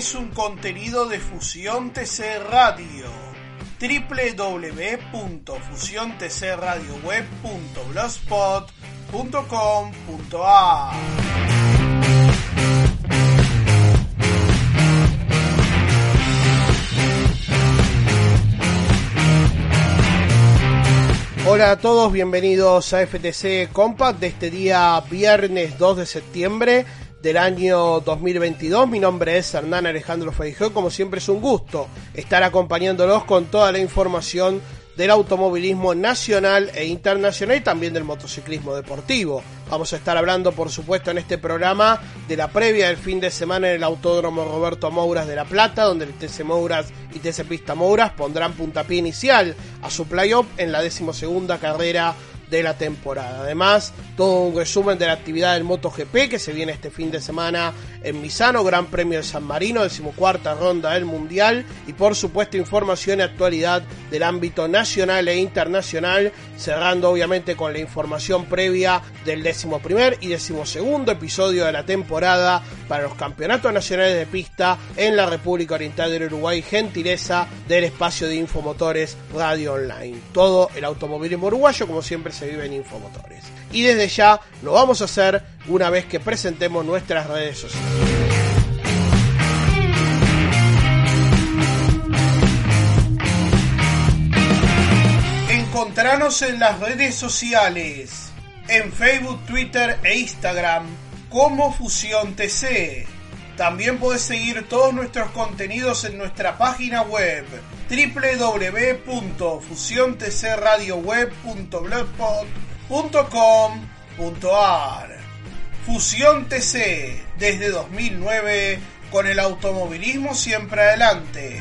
Es un contenido de Fusión TC Radio. www.fusiontcradioweb.blogspot.com.ar Hola a todos, bienvenidos a FTC Compact de este día viernes 2 de septiembre del año 2022. Mi nombre es Hernán Alejandro Feijó. Como siempre es un gusto estar acompañándolos con toda la información del automovilismo nacional e internacional y también del motociclismo deportivo. Vamos a estar hablando, por supuesto, en este programa de la previa del fin de semana en el Autódromo Roberto Mouras de La Plata, donde el TC Mouras y TC Pista Mouras pondrán puntapié inicial a su playoff en la decimosegunda carrera de la temporada. Además, todo un resumen de la actividad del MotoGP que se viene este fin de semana en Misano, Gran Premio de San Marino, decimocuarta ronda del Mundial y por supuesto información y actualidad del ámbito nacional e internacional, cerrando obviamente con la información previa del décimo primer y decimosegundo episodio de la temporada para los campeonatos nacionales de pista en la República Oriental del Uruguay, gentileza del espacio de Infomotores Radio Online. Todo el automovilismo uruguayo, como siempre, se vive en Infomotores. Y desde ya lo vamos a hacer una vez que presentemos nuestras redes sociales. Encontranos en las redes sociales, en Facebook, Twitter e Instagram como Fusión TC. También puedes seguir todos nuestros contenidos en nuestra página web www.fusiontcradioweb.blogspot.com.ar Fusión TC desde 2009 con el automovilismo siempre adelante.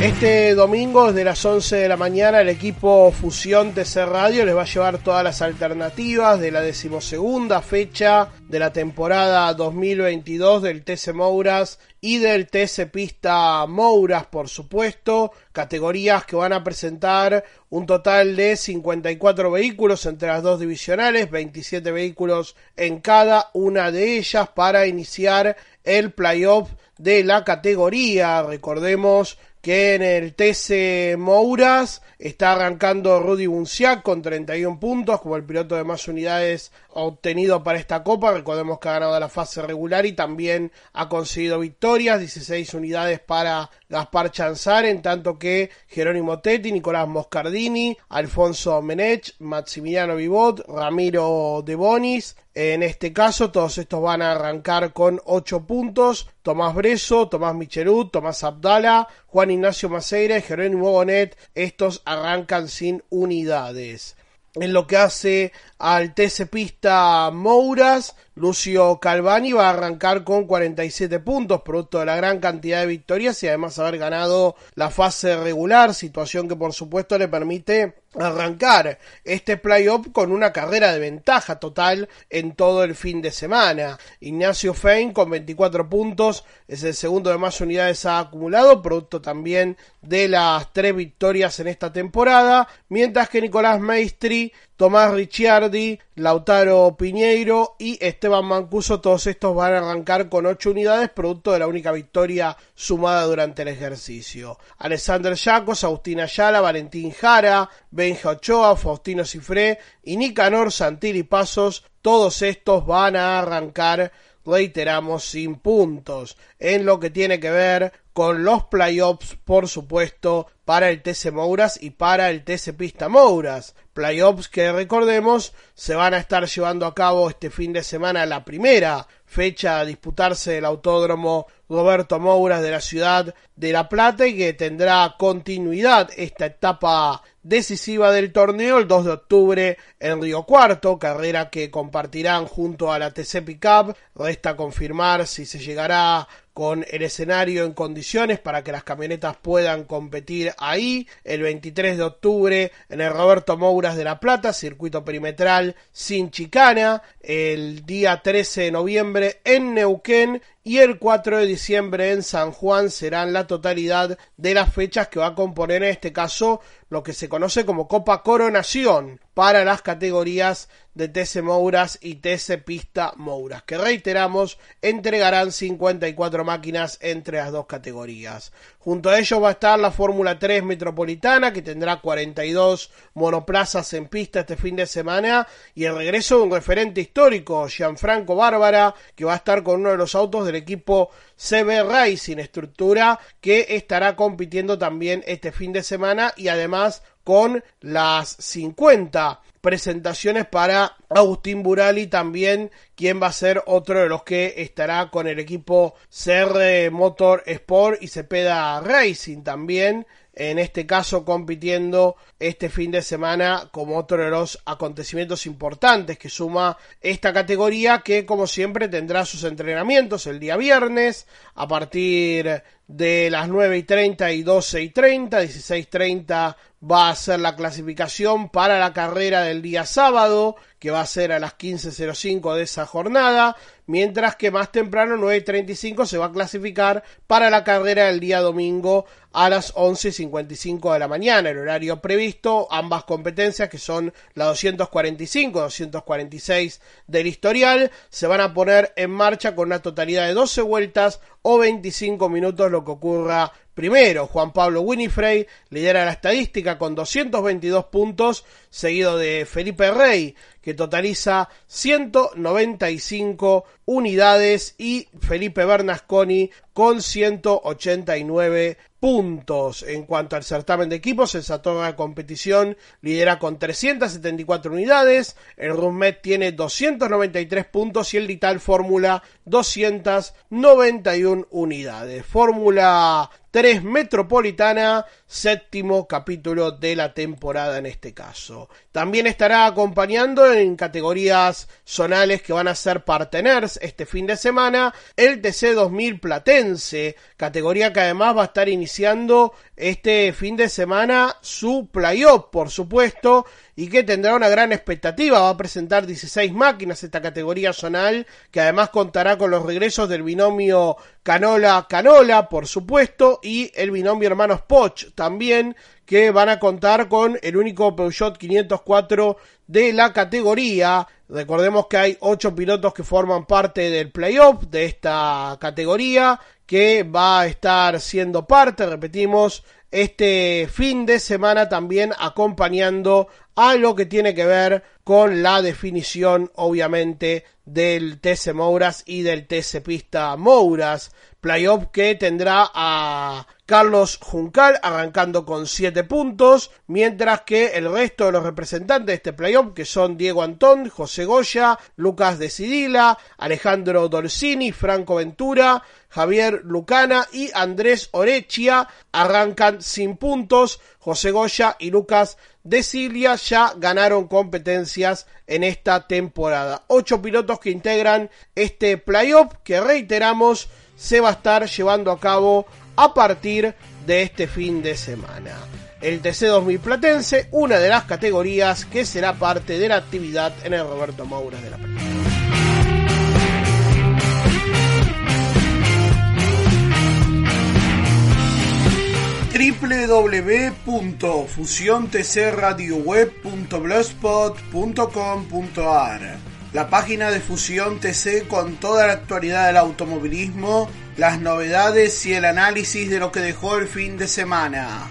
Este domingo desde las 11 de la mañana el equipo Fusión TC Radio les va a llevar todas las alternativas de la decimosegunda fecha de la temporada 2022 del TC Mouras y del TC Pista Mouras, por supuesto, categorías que van a presentar un total de 54 vehículos entre las dos divisionales, 27 vehículos en cada una de ellas para iniciar el playoff de la categoría. Recordemos que en el TC Mouras está arrancando Rudy Bunciac con 31 puntos como el piloto de más unidades obtenido para esta copa. Recordemos que ha ganado la fase regular y también ha conseguido victorias, 16 unidades para Gaspar Chanzar, en tanto que Jerónimo Tetti, Nicolás Moscardini, Alfonso Menech, Maximiliano Vivot, Ramiro De Bonis. En este caso, todos estos van a arrancar con 8 puntos. Tomás Breso, Tomás Michelut, Tomás Abdala, Juan Ignacio Maceira y Jerónimo Bonet. Estos arrancan sin unidades. En lo que hace al TC Pista Mouras, Lucio Calvani va a arrancar con 47 puntos, producto de la gran cantidad de victorias y además haber ganado la fase regular, situación que por supuesto le permite arrancar este playoff con una carrera de ventaja total en todo el fin de semana. Ignacio Fein con 24 puntos es el segundo de más unidades acumulado, producto también de las tres victorias en esta temporada, mientras que Nicolás Maestri, Tomás Ricciardi, Lautaro Piñeiro y Esteban Mancuso, todos estos van a arrancar con 8 unidades, producto de la única victoria sumada durante el ejercicio. Alexander Yacos, Agustín Ayala, Valentín Jara, Benja Ochoa, Faustino Cifré y Nicanor Santilli Pasos, todos estos van a arrancar reiteramos, sin puntos. En lo que tiene que ver con los playoffs, por supuesto, para el TC Mouras y para el TC Pista Mouras. Playoffs que recordemos se van a estar llevando a cabo este fin de semana la primera fecha a disputarse el autódromo Roberto Mouras de la ciudad de La Plata y que tendrá continuidad esta etapa decisiva del torneo el 2 de octubre en Río Cuarto, carrera que compartirán junto a la TC Pickup. Resta confirmar si se llegará con el escenario en condiciones para que las camionetas puedan competir ahí el 23 de octubre en el Roberto Mouras de La Plata, circuito perimetral sin chicana, el día 13 de noviembre en Neuquén y el 4 de diciembre en San Juan serán la totalidad de las fechas que va a componer en este caso lo que se conoce como Copa Coronación para las categorías de TC Mouras y TC Pista Mouras, que reiteramos entregarán 54 máquinas entre las dos categorías. Junto a ello va a estar la Fórmula 3 Metropolitana, que tendrá 42 monoplazas en pista este fin de semana, y el regreso de un referente histórico, Gianfranco Bárbara, que va a estar con uno de los autos del equipo CB Racing, estructura que estará compitiendo también este fin de semana y además con las 50 presentaciones para Agustín Burali también, quien va a ser otro de los que estará con el equipo CR Motor Sport y Cepeda Racing también en este caso compitiendo este fin de semana como otro de los acontecimientos importantes que suma esta categoría que como siempre tendrá sus entrenamientos el día viernes a partir de las 9 y 30 y 12 y 30, 16 30 va a ser la clasificación para la carrera del día sábado, que va a ser a las 15.05 de esa jornada, mientras que más temprano, 9.35, se va a clasificar para la carrera del día domingo a las 11.55 de la mañana, el horario previsto, ambas competencias que son la 245, 246 del historial, se van a poner en marcha con una totalidad de 12 vueltas o 25 minutos, lo que ocurra Primero, Juan Pablo Winifrey lidera la estadística con 222 puntos, seguido de Felipe Rey, que totaliza 195 unidades, y Felipe Bernasconi con 189 puntos. En cuanto al certamen de equipos, el de competición lidera con 374 unidades, el Rummet tiene 293 puntos y el Lital Fórmula 291 unidades. Fórmula 3 Metropolitana, séptimo capítulo de la temporada en este caso. También estará acompañando en categorías zonales que van a ser parteners este fin de semana el TC 2000 Platense, categoría que además va a estar iniciando este fin de semana su playoff, por supuesto, y que tendrá una gran expectativa. Va a presentar 16 máquinas esta categoría zonal, que además contará con los regresos del binomio Canola-Canola, por supuesto, y el binomio hermanos Poch también, que van a contar con el único Peugeot 504 de la categoría. Recordemos que hay 8 pilotos que forman parte del playoff de esta categoría, que va a estar siendo parte, repetimos, este fin de semana también acompañando a lo que tiene que ver con la definición obviamente del TC Mouras y del TC Pista Mouras. Playoff que tendrá a Carlos Juncal arrancando con 7 puntos, mientras que el resto de los representantes de este playoff, que son Diego Antón, José Goya, Lucas Decidila, Alejandro Dolcini, Franco Ventura, Javier Lucana y Andrés Orechia, arrancan sin puntos. José Goya y Lucas Decilia ya ganaron competencias en esta temporada. Ocho pilotos que integran este playoff que reiteramos se va a estar llevando a cabo a partir de este fin de semana. El TC2000 Platense, una de las categorías que será parte de la actividad en el Roberto Mouras de la Plata. www.fusiontcradioweb.blogspot.com.ar la página de Fusión TC con toda la actualidad del automovilismo, las novedades y el análisis de lo que dejó el fin de semana.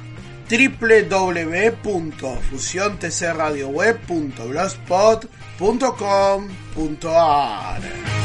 www.fusiontcradioweb.blogspot.com.ar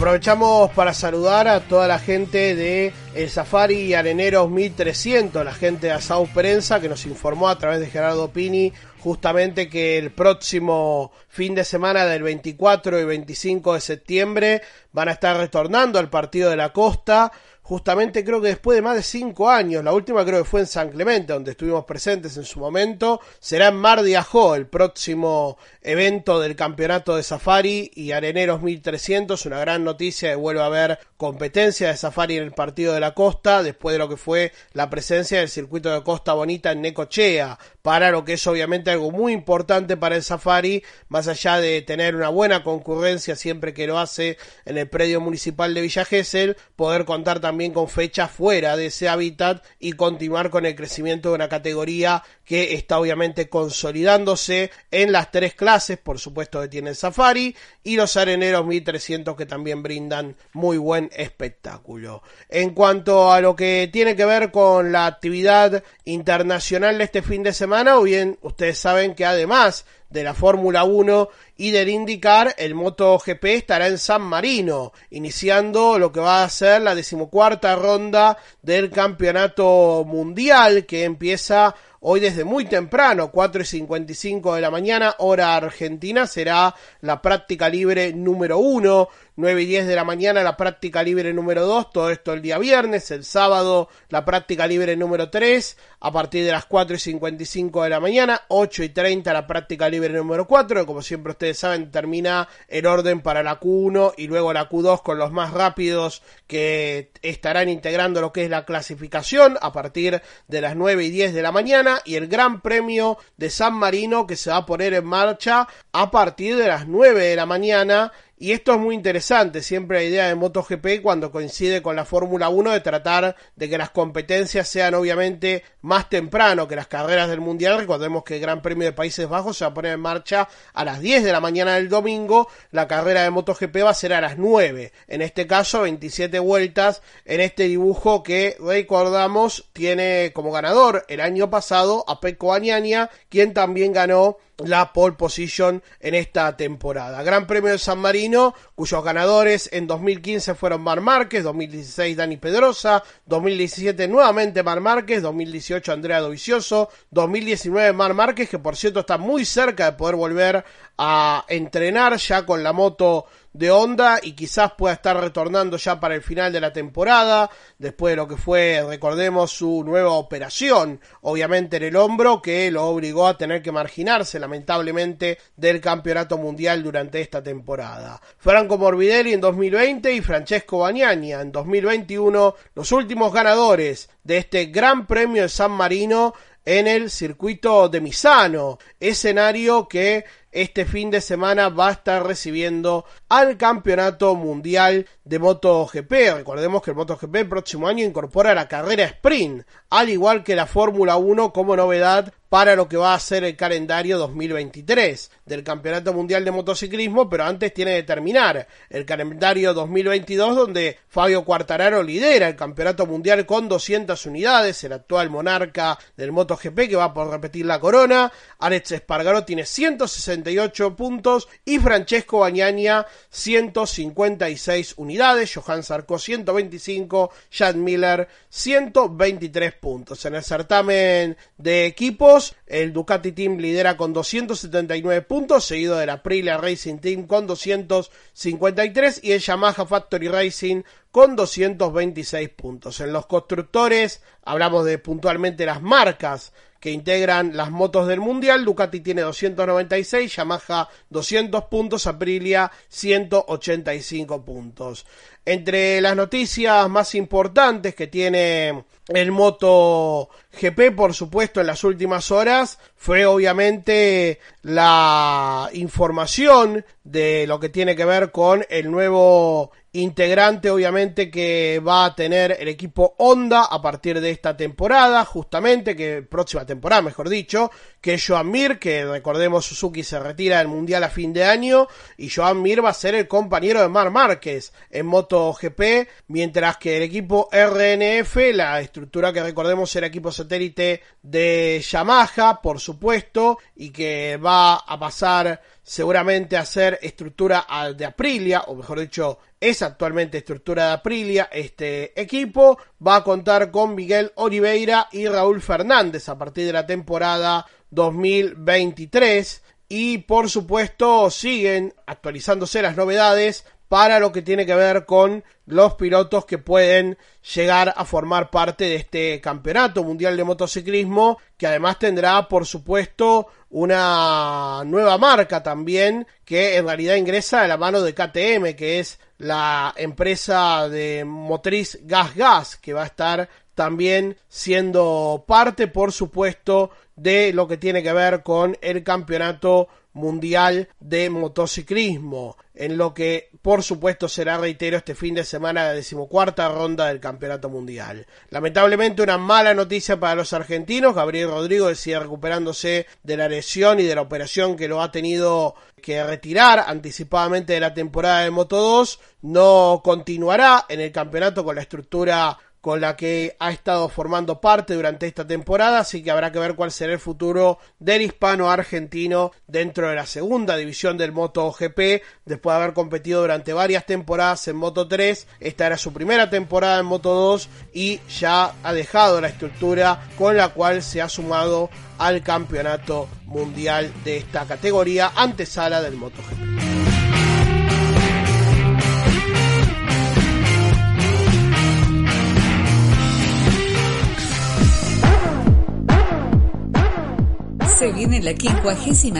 Aprovechamos para saludar a toda la gente de el Safari Areneros 1300, la gente de Asau Prensa que nos informó a través de Gerardo Pini justamente que el próximo fin de semana del 24 y 25 de septiembre van a estar retornando al partido de la costa justamente creo que después de más de cinco años, la última creo que fue en San Clemente, donde estuvimos presentes en su momento, será en Mar de Ajó el próximo evento del campeonato de Safari y Areneros 1300, una gran noticia de vuelve a haber competencia de Safari en el partido de la costa, después de lo que fue la presencia del circuito de Costa Bonita en Necochea, para lo que es obviamente algo muy importante para el Safari, más allá de tener una buena concurrencia siempre que lo hace en el predio municipal de Villa Gesell, poder contar también con fechas fuera de ese hábitat y continuar con el crecimiento de una categoría que está obviamente consolidándose en las tres clases, por supuesto que tiene el Safari y los Areneros 1300 que también brindan muy buen espectáculo. En cuanto a lo que tiene que ver con la actividad internacional de este fin de semana, o bien ustedes saben que además de la Fórmula 1 y del IndyCar, el MotoGP estará en San Marino, iniciando lo que va a ser la decimocuarta ronda del Campeonato Mundial que empieza hoy desde muy temprano, 4 y 55 de la mañana, hora argentina, será la práctica libre número 1. 9 y 10 de la mañana la práctica libre número 2, todo esto el día viernes, el sábado la práctica libre número 3, a partir de las 4 y 55 de la mañana, 8 y 30 la práctica libre número 4, como siempre ustedes saben termina el orden para la Q1 y luego la Q2 con los más rápidos que estarán integrando lo que es la clasificación a partir de las 9 y 10 de la mañana y el Gran Premio de San Marino que se va a poner en marcha a partir de las 9 de la mañana y esto es muy interesante, siempre la idea de MotoGP cuando coincide con la Fórmula 1 de tratar de que las competencias sean obviamente más temprano que las carreras del Mundial. Recordemos que el Gran Premio de Países Bajos se va a poner en marcha a las 10 de la mañana del domingo, la carrera de MotoGP va a ser a las 9. En este caso 27 vueltas en este dibujo que recordamos tiene como ganador el año pasado a Pecco Añaña, quien también ganó la pole position en esta temporada. Gran Premio de San Marino, cuyos ganadores en 2015 fueron Mar Márquez, 2016 Dani Pedrosa, 2017 nuevamente Mar Márquez, 2018 Andrea Dovicioso, 2019 Mar Márquez, que por cierto está muy cerca de poder volver a entrenar ya con la moto de Honda y quizás pueda estar retornando ya para el final de la temporada, después de lo que fue, recordemos, su nueva operación, obviamente en el hombro, que lo obligó a tener que marginarse lamentablemente del campeonato mundial durante esta temporada. Franco Morbidelli en 2020 y Francesco Bagnagna en 2021, los últimos ganadores de este Gran Premio de San Marino en el circuito de Misano, escenario que este fin de semana va a estar recibiendo al Campeonato Mundial de MotoGP. Recordemos que el MotoGP el próximo año incorpora la carrera sprint, al igual que la Fórmula 1 como novedad para lo que va a ser el calendario 2023 del Campeonato Mundial de Motociclismo, pero antes tiene que terminar el calendario 2022 donde Fabio Quartararo lidera el Campeonato Mundial con 200 unidades, el actual monarca del MotoGP que va por repetir la corona, Alex Espargaro tiene 168 puntos y Francesco Bagnagna 156 unidades, Johan Sarko 125, Jan Miller 123 puntos. En el certamen de equipos, el Ducati Team lidera con 279 puntos, seguido del Aprilia Racing Team con 253 y el Yamaha Factory Racing con 226 puntos. En los constructores hablamos de puntualmente las marcas que integran las motos del Mundial. Ducati tiene 296, Yamaha 200 puntos, Aprilia 185 puntos. Entre las noticias más importantes que tiene el Moto GP, por supuesto, en las últimas horas, fue obviamente la información de lo que tiene que ver con el nuevo integrante obviamente que va a tener el equipo Honda a partir de esta temporada, justamente, que próxima temporada, mejor dicho, que es Joan Mir, que recordemos Suzuki se retira del Mundial a fin de año, y Joan Mir va a ser el compañero de Mar Márquez en Moto MotoGP, mientras que el equipo RNF, la estructura que recordemos era equipo satélite de Yamaha, por supuesto, y que va a pasar seguramente a ser estructura de Aprilia, o mejor dicho, es actualmente estructura de Aprilia. Este equipo va a contar con Miguel Oliveira y Raúl Fernández a partir de la temporada 2023 y por supuesto siguen actualizándose las novedades para lo que tiene que ver con los pilotos que pueden llegar a formar parte de este campeonato mundial de motociclismo, que además tendrá, por supuesto, una nueva marca también, que en realidad ingresa a la mano de KTM, que es la empresa de motriz Gas Gas, que va a estar también siendo parte, por supuesto, de lo que tiene que ver con el campeonato mundial de motociclismo, en lo que por supuesto será, reitero, este fin de semana la decimocuarta ronda del campeonato mundial. Lamentablemente una mala noticia para los argentinos, Gabriel Rodrigo sigue recuperándose de la lesión y de la operación que lo ha tenido que retirar anticipadamente de la temporada de Moto 2, no continuará en el campeonato con la estructura con la que ha estado formando parte durante esta temporada, así que habrá que ver cuál será el futuro del hispano argentino dentro de la segunda división del MotoGP, después de haber competido durante varias temporadas en Moto 3, esta era su primera temporada en Moto 2 y ya ha dejado la estructura con la cual se ha sumado al campeonato mundial de esta categoría antesala del MotoGP. Se viene la 56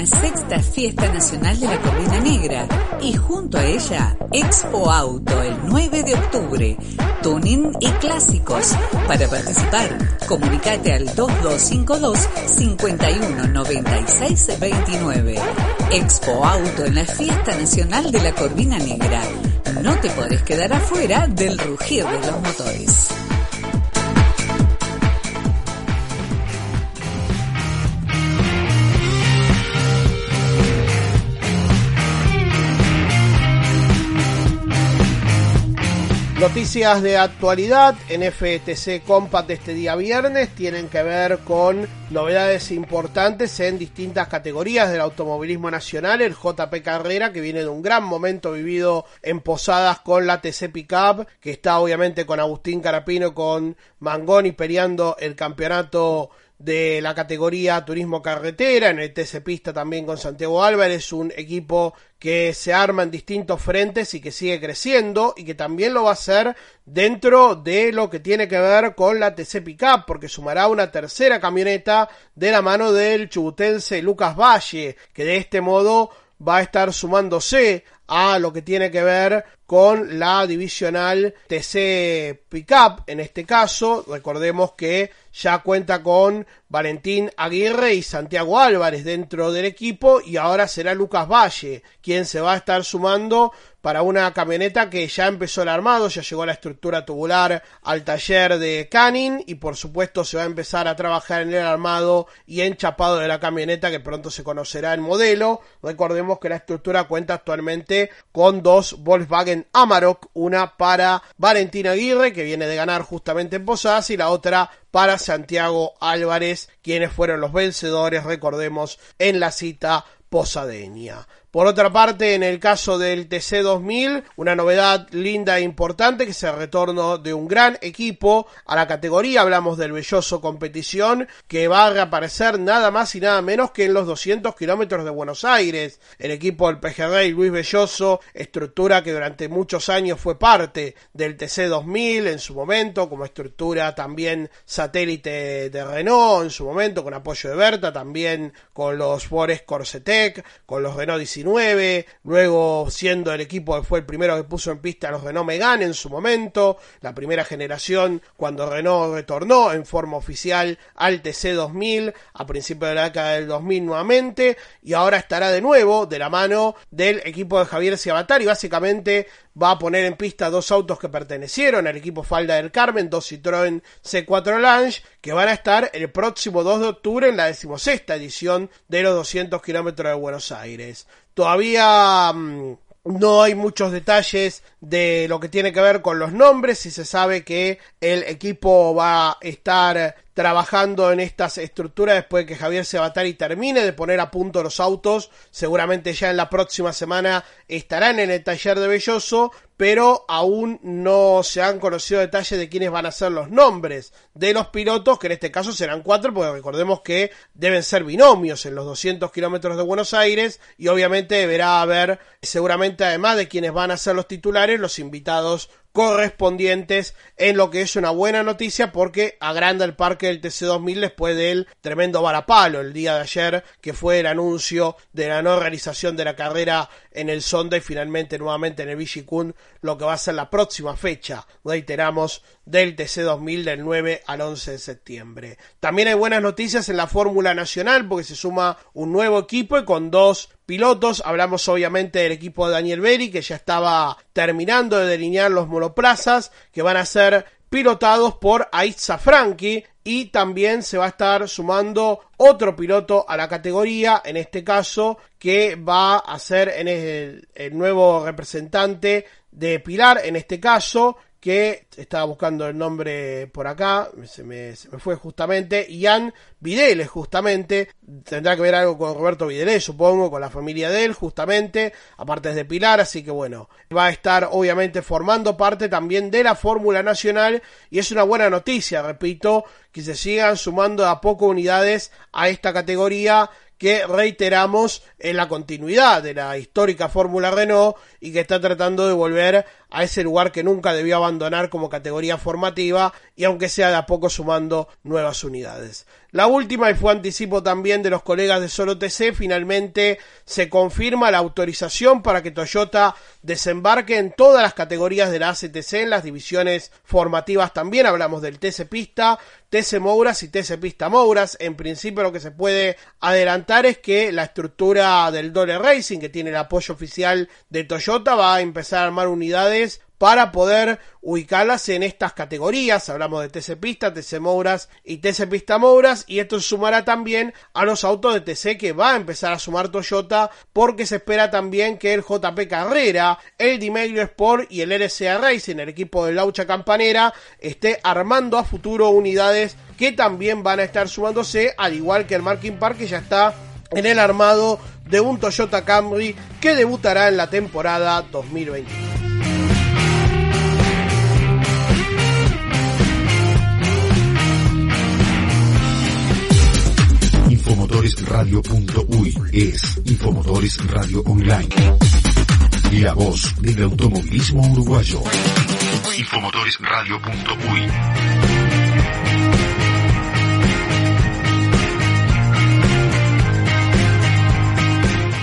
Fiesta Nacional de la Corvina Negra y junto a ella Expo Auto el 9 de octubre, tuning y clásicos. Para participar, comunicate al 2252 519629. Expo Auto en la Fiesta Nacional de la Corvina Negra. No te podés quedar afuera del rugir de los motores. Noticias de actualidad en FTC Compact este día viernes tienen que ver con novedades importantes en distintas categorías del automovilismo nacional. El JP Carrera que viene de un gran momento vivido en Posadas con la TC Pickup que está obviamente con Agustín Carapino con Mangoni peleando el campeonato de la categoría Turismo Carretera, en el TC Pista también con Santiago Álvarez, un equipo que se arma en distintos frentes y que sigue creciendo y que también lo va a hacer dentro de lo que tiene que ver con la TC Pickup, porque sumará una tercera camioneta de la mano del chubutense Lucas Valle, que de este modo va a estar sumándose a lo que tiene que ver con la divisional TC Pickup. En este caso, recordemos que ya cuenta con Valentín Aguirre y Santiago Álvarez dentro del equipo y ahora será Lucas Valle quien se va a estar sumando para una camioneta que ya empezó el armado, ya llegó la estructura tubular al taller de Canning y por supuesto se va a empezar a trabajar en el armado y enchapado de la camioneta que pronto se conocerá el modelo. Recordemos que la estructura cuenta actualmente con dos Volkswagen Amarok, una para Valentín Aguirre que viene de ganar justamente en Posadas y la otra para Santiago Álvarez, quienes fueron los vencedores, recordemos, en la cita posadeña. Por otra parte, en el caso del TC2000, una novedad linda e importante que es el retorno de un gran equipo a la categoría, hablamos del Belloso Competición, que va a reaparecer nada más y nada menos que en los 200 kilómetros de Buenos Aires. El equipo del PGR Luis Belloso, estructura que durante muchos años fue parte del TC2000 en su momento, como estructura también satélite de Renault en su momento, con apoyo de Berta, también con los Forest Corsetec, con los Renault luego siendo el equipo que fue el primero que puso en pista a los Renault Megane en su momento, la primera generación cuando Renault retornó en forma oficial al TC 2000 a principios de la década del 2000 nuevamente y ahora estará de nuevo de la mano del equipo de Javier Ciabatari, básicamente va a poner en pista dos autos que pertenecieron al equipo Falda del Carmen, dos Citroën C4 Lange, que van a estar el próximo 2 de octubre en la decimosexta edición de los 200 kilómetros de Buenos Aires. Todavía mm, no hay muchos detalles de lo que tiene que ver con los nombres y se sabe que el equipo va a estar trabajando en estas estructuras después de que Javier Sebatari termine de poner a punto los autos. Seguramente ya en la próxima semana estarán en el taller de Belloso, pero aún no se han conocido detalles de quiénes van a ser los nombres de los pilotos, que en este caso serán cuatro, porque recordemos que deben ser binomios en los 200 kilómetros de Buenos Aires, y obviamente deberá haber, seguramente además de quienes van a ser los titulares, los invitados correspondientes en lo que es una buena noticia porque agranda el parque del TC2000 después del tremendo varapalo el día de ayer que fue el anuncio de la no realización de la carrera en el Sonda y finalmente nuevamente en el Vigicun lo que va a ser la próxima fecha, reiteramos, del TC2000 del 9 al 11 de septiembre. También hay buenas noticias en la Fórmula Nacional porque se suma un nuevo equipo y con dos pilotos. Hablamos obviamente del equipo de Daniel Berry que ya estaba terminando de delinear los monoplazas que van a ser pilotados por Aitza Franchi y también se va a estar sumando otro piloto a la categoría, en este caso que va a ser el nuevo representante de Pilar, en este caso que estaba buscando el nombre por acá, se me, se me fue justamente, Ian Videles justamente, tendrá que ver algo con Roberto Videles, supongo, con la familia de él justamente, aparte es de Pilar, así que bueno, va a estar obviamente formando parte también de la Fórmula Nacional y es una buena noticia, repito, que se sigan sumando a poco unidades a esta categoría que reiteramos en la continuidad de la histórica Fórmula Renault y que está tratando de volver a ese lugar que nunca debió abandonar como categoría formativa y aunque sea de a poco sumando nuevas unidades. La última, y fue anticipo también de los colegas de Solo TC, finalmente se confirma la autorización para que Toyota desembarque en todas las categorías de la ACTC, en las divisiones formativas también, hablamos del TC Pista, TC Mouras y TC Pista Mouras. En principio lo que se puede adelantar es que la estructura del Dole Racing, que tiene el apoyo oficial de Toyota, va a empezar a armar unidades para poder ubicarlas en estas categorías. Hablamos de TC Pista, TC Mouras y TC Pista Mouras. Y esto sumará también a los autos de TC que va a empezar a sumar Toyota porque se espera también que el JP Carrera, el Dimeglio Sport y el RCA Racing, el equipo de Laucha Campanera, esté armando a futuro unidades que también van a estar sumándose, al igual que el Marking Park que ya está en el armado de un Toyota Camry que debutará en la temporada 2021. Infomotoresradio.uy es Infomotores Radio Online. La voz del automovilismo uruguayo. Infomotoresradio.uy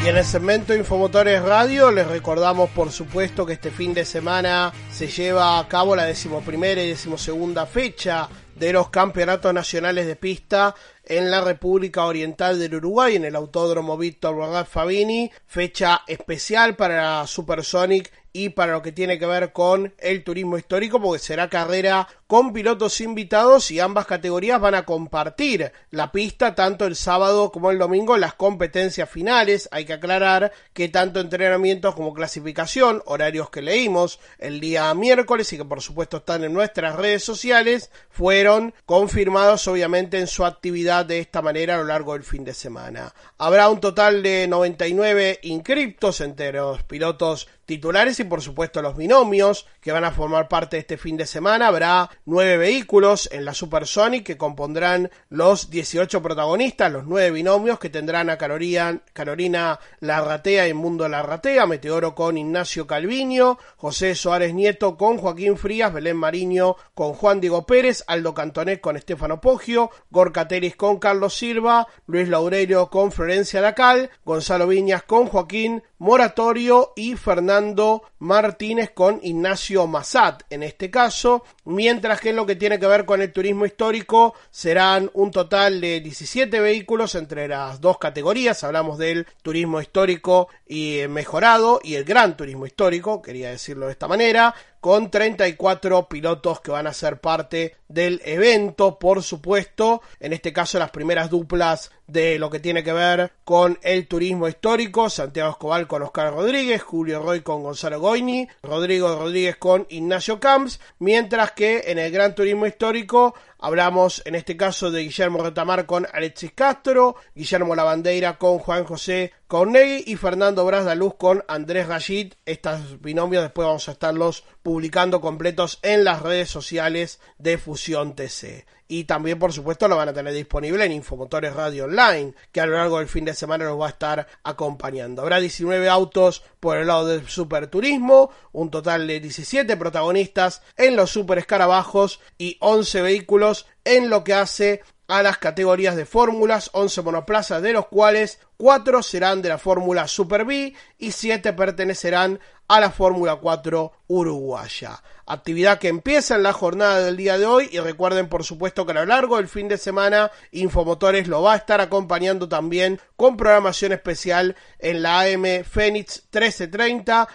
Y en el segmento Infomotores Radio les recordamos por supuesto que este fin de semana se lleva a cabo la decimoprimera y decimosegunda fecha de los campeonatos nacionales de pista en la República Oriental del Uruguay, en el Autódromo Víctor Borgat Fabini, fecha especial para Supersonic y para lo que tiene que ver con el turismo histórico, porque será carrera con pilotos invitados y ambas categorías van a compartir la pista tanto el sábado como el domingo las competencias finales. Hay que aclarar que tanto entrenamientos como clasificación, horarios que leímos el día miércoles y que por supuesto están en nuestras redes sociales, fueron confirmados obviamente en su actividad de esta manera a lo largo del fin de semana. Habrá un total de 99 inscriptos entre los pilotos titulares y por supuesto los binomios que van a formar parte de este fin de semana. Habrá nueve vehículos en la Supersonic que compondrán los 18 protagonistas, los nueve binomios que tendrán a Carolina, Carolina Larratea y Mundo Larratea, Meteoro con Ignacio Calviño, José Suárez Nieto con Joaquín Frías, Belén Mariño con Juan Diego Pérez, Aldo Cantonet con Estefano Poggio, Gorka Teris con Carlos Silva, Luis Laureiro con Florencia Lacal, Gonzalo Viñas con Joaquín Moratorio y Fernando Martínez con Ignacio Massat en este caso, mientras que en lo que tiene que ver con el turismo histórico serán un total de 17 vehículos entre las dos categorías, hablamos del turismo histórico y mejorado y el gran turismo histórico, quería decirlo de esta manera, con 34 pilotos que van a ser parte del evento, por supuesto, en este caso las primeras duplas de lo que tiene que ver con el turismo histórico, Santiago Escobar con Oscar Rodríguez, Julio Roy con Gonzalo Goini, Rodrigo Rodríguez con Ignacio Camps, mientras que en el Gran Turismo Histórico hablamos en este caso de Guillermo Retamar con Alexis Castro, Guillermo Lavandeira con Juan José Cornegui y Fernando Brasdaluz con Andrés Rashid. Estos binomios después vamos a estarlos publicando completos en las redes sociales de Fusión TC y también por supuesto lo van a tener disponible en Infomotores Radio Online, que a lo largo del fin de semana nos va a estar acompañando. Habrá 19 autos por el lado del superturismo, un total de 17 protagonistas en los super escarabajos y 11 vehículos en lo que hace a las categorías de fórmulas, 11 monoplazas de los cuales 4 serán de la fórmula Super B y 7 pertenecerán a la Fórmula 4 uruguaya. Actividad que empieza en la jornada del día de hoy y recuerden por supuesto que a lo largo del fin de semana Infomotores lo va a estar acompañando también con programación especial en la AM Fénix 1330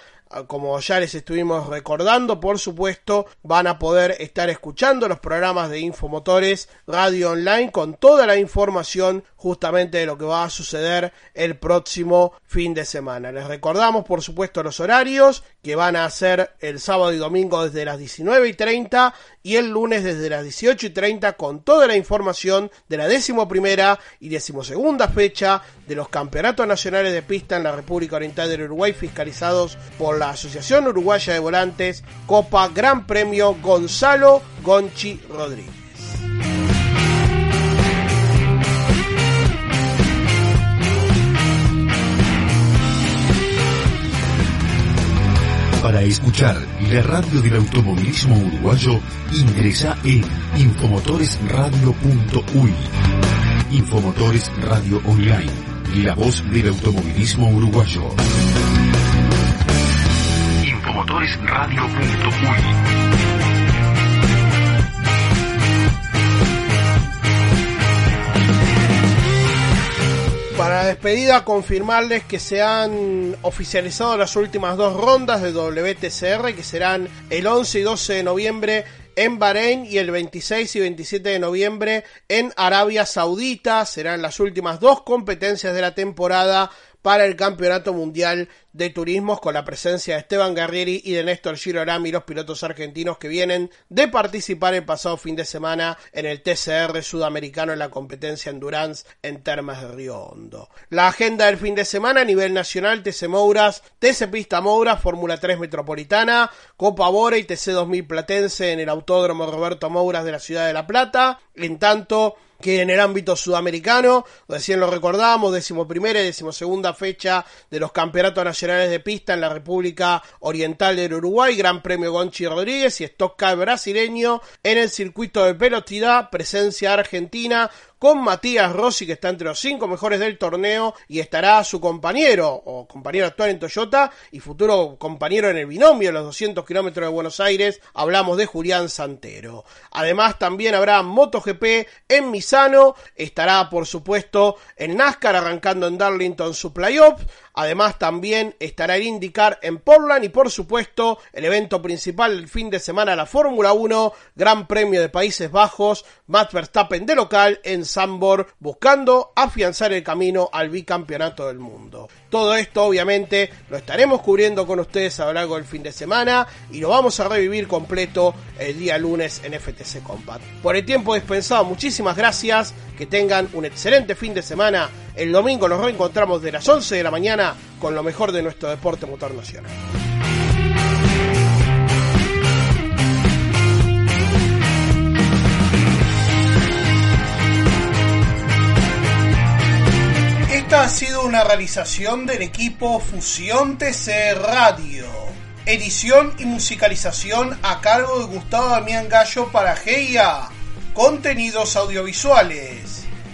como ya les estuvimos recordando, por supuesto, van a poder estar escuchando los programas de Infomotores Radio Online con toda la información justamente de lo que va a suceder el próximo fin de semana. Les recordamos, por supuesto, los horarios que van a ser el sábado y domingo desde las 19 y 30 y el lunes desde las 18 y 30 con toda la información de la décimo primera y decimosegunda fecha de los campeonatos nacionales de pista en la República Oriental del Uruguay fiscalizados por la Asociación Uruguaya de Volantes Copa Gran Premio Gonzalo Gonchi Rodríguez. Para escuchar la radio del automovilismo uruguayo, ingresa en infomotoresradio.uy. Infomotores Radio Online, la voz del automovilismo uruguayo. Infomotoresradio.uy. Para la despedida, confirmarles que se han oficializado las últimas dos rondas de WTCR, que serán el 11 y 12 de noviembre en Bahrein y el 26 y 27 de noviembre en Arabia Saudita. Serán las últimas dos competencias de la temporada para el Campeonato Mundial de Turismos con la presencia de Esteban Guerrieri y de Néstor Girolami, los pilotos argentinos que vienen de participar el pasado fin de semana en el TCR sudamericano en la competencia Endurance en Termas de Río Hondo. La agenda del fin de semana a nivel nacional, TC Mouras, TC Pista Mouras, Fórmula 3 Metropolitana, Copa Bora y TC 2000 Platense en el Autódromo Roberto Mouras de la Ciudad de La Plata. En tanto, que en el ámbito sudamericano, recién lo recordamos, decimoprimera y decimosegunda fecha de los campeonatos nacionales de pista en la República Oriental del Uruguay, Gran Premio Gonchi Rodríguez y Stock brasileño en el circuito de velocidad, presencia argentina, con Matías Rossi, que está entre los cinco mejores del torneo, y estará su compañero, o compañero actual en Toyota, y futuro compañero en el binomio de los 200 kilómetros de Buenos Aires, hablamos de Julián Santero. Además, también habrá MotoGP en Misano, estará, por supuesto, en NASCAR arrancando en Darlington su playoff, Además también estará el IndyCar en Portland y por supuesto el evento principal del fin de semana, la Fórmula 1, Gran Premio de Países Bajos, Max Verstappen de local en Sambor, buscando afianzar el camino al bicampeonato del mundo. Todo esto obviamente lo estaremos cubriendo con ustedes a lo largo del fin de semana y lo vamos a revivir completo el día lunes en FTC Compact. Por el tiempo dispensado, muchísimas gracias, que tengan un excelente fin de semana. El domingo nos reencontramos de las 11 de la mañana con lo mejor de nuestro deporte motor nacional. Esta ha sido una realización del equipo Fusión TC Radio. Edición y musicalización a cargo de Gustavo Damián Gallo para GIA. Contenidos audiovisuales.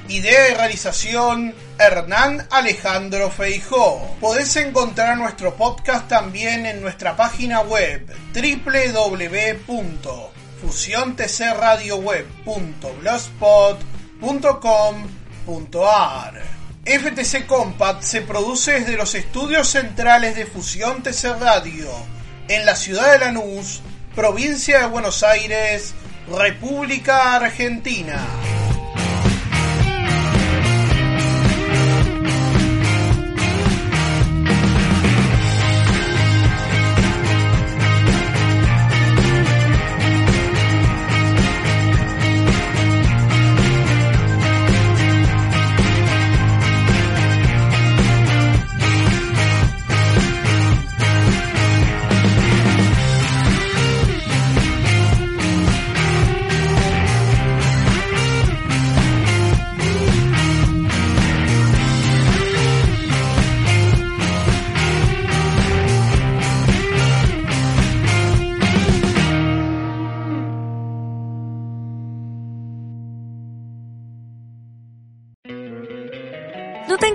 Idea y realización Hernán Alejandro Feijó. Podés encontrar nuestro podcast también en nuestra página web www.fusiontcradioweb.blogspot.com.ar FTC Compact se produce desde los estudios centrales de Fusión TC Radio en la ciudad de Lanús provincia de Buenos Aires, República Argentina.